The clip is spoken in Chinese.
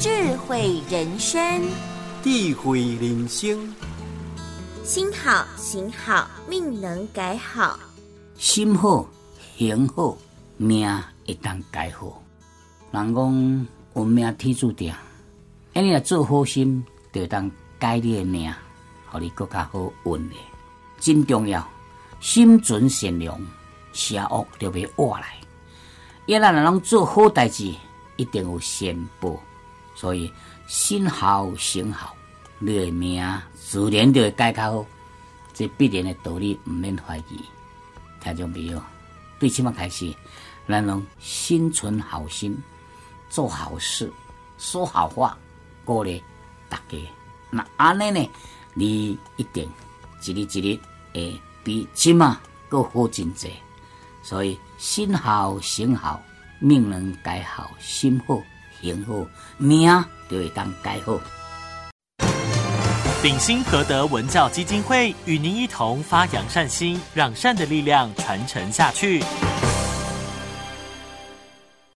智慧人生，智慧人生，心好行好，命能改好。心好行好，命会当改好。人讲运命天注定，安尼若做好心，就当改你的命，互你更较好运的。真重要，心存善良，邪恶就袂活来。一咱人拢做好代志，一定有善报。所以心好行好，你的命自然就会改较好。这必然的道理，毋免怀疑。听众朋友，对即马开始，咱拢心存好心，做好事，说好话，鼓励大家。那安尼呢，你一定一日一日会比即马更好真济。所以心好行好，命能改好，心好行好，命就会当改好。鼎新和德文教基金会与您一同发扬善心，让善的力量传承下去。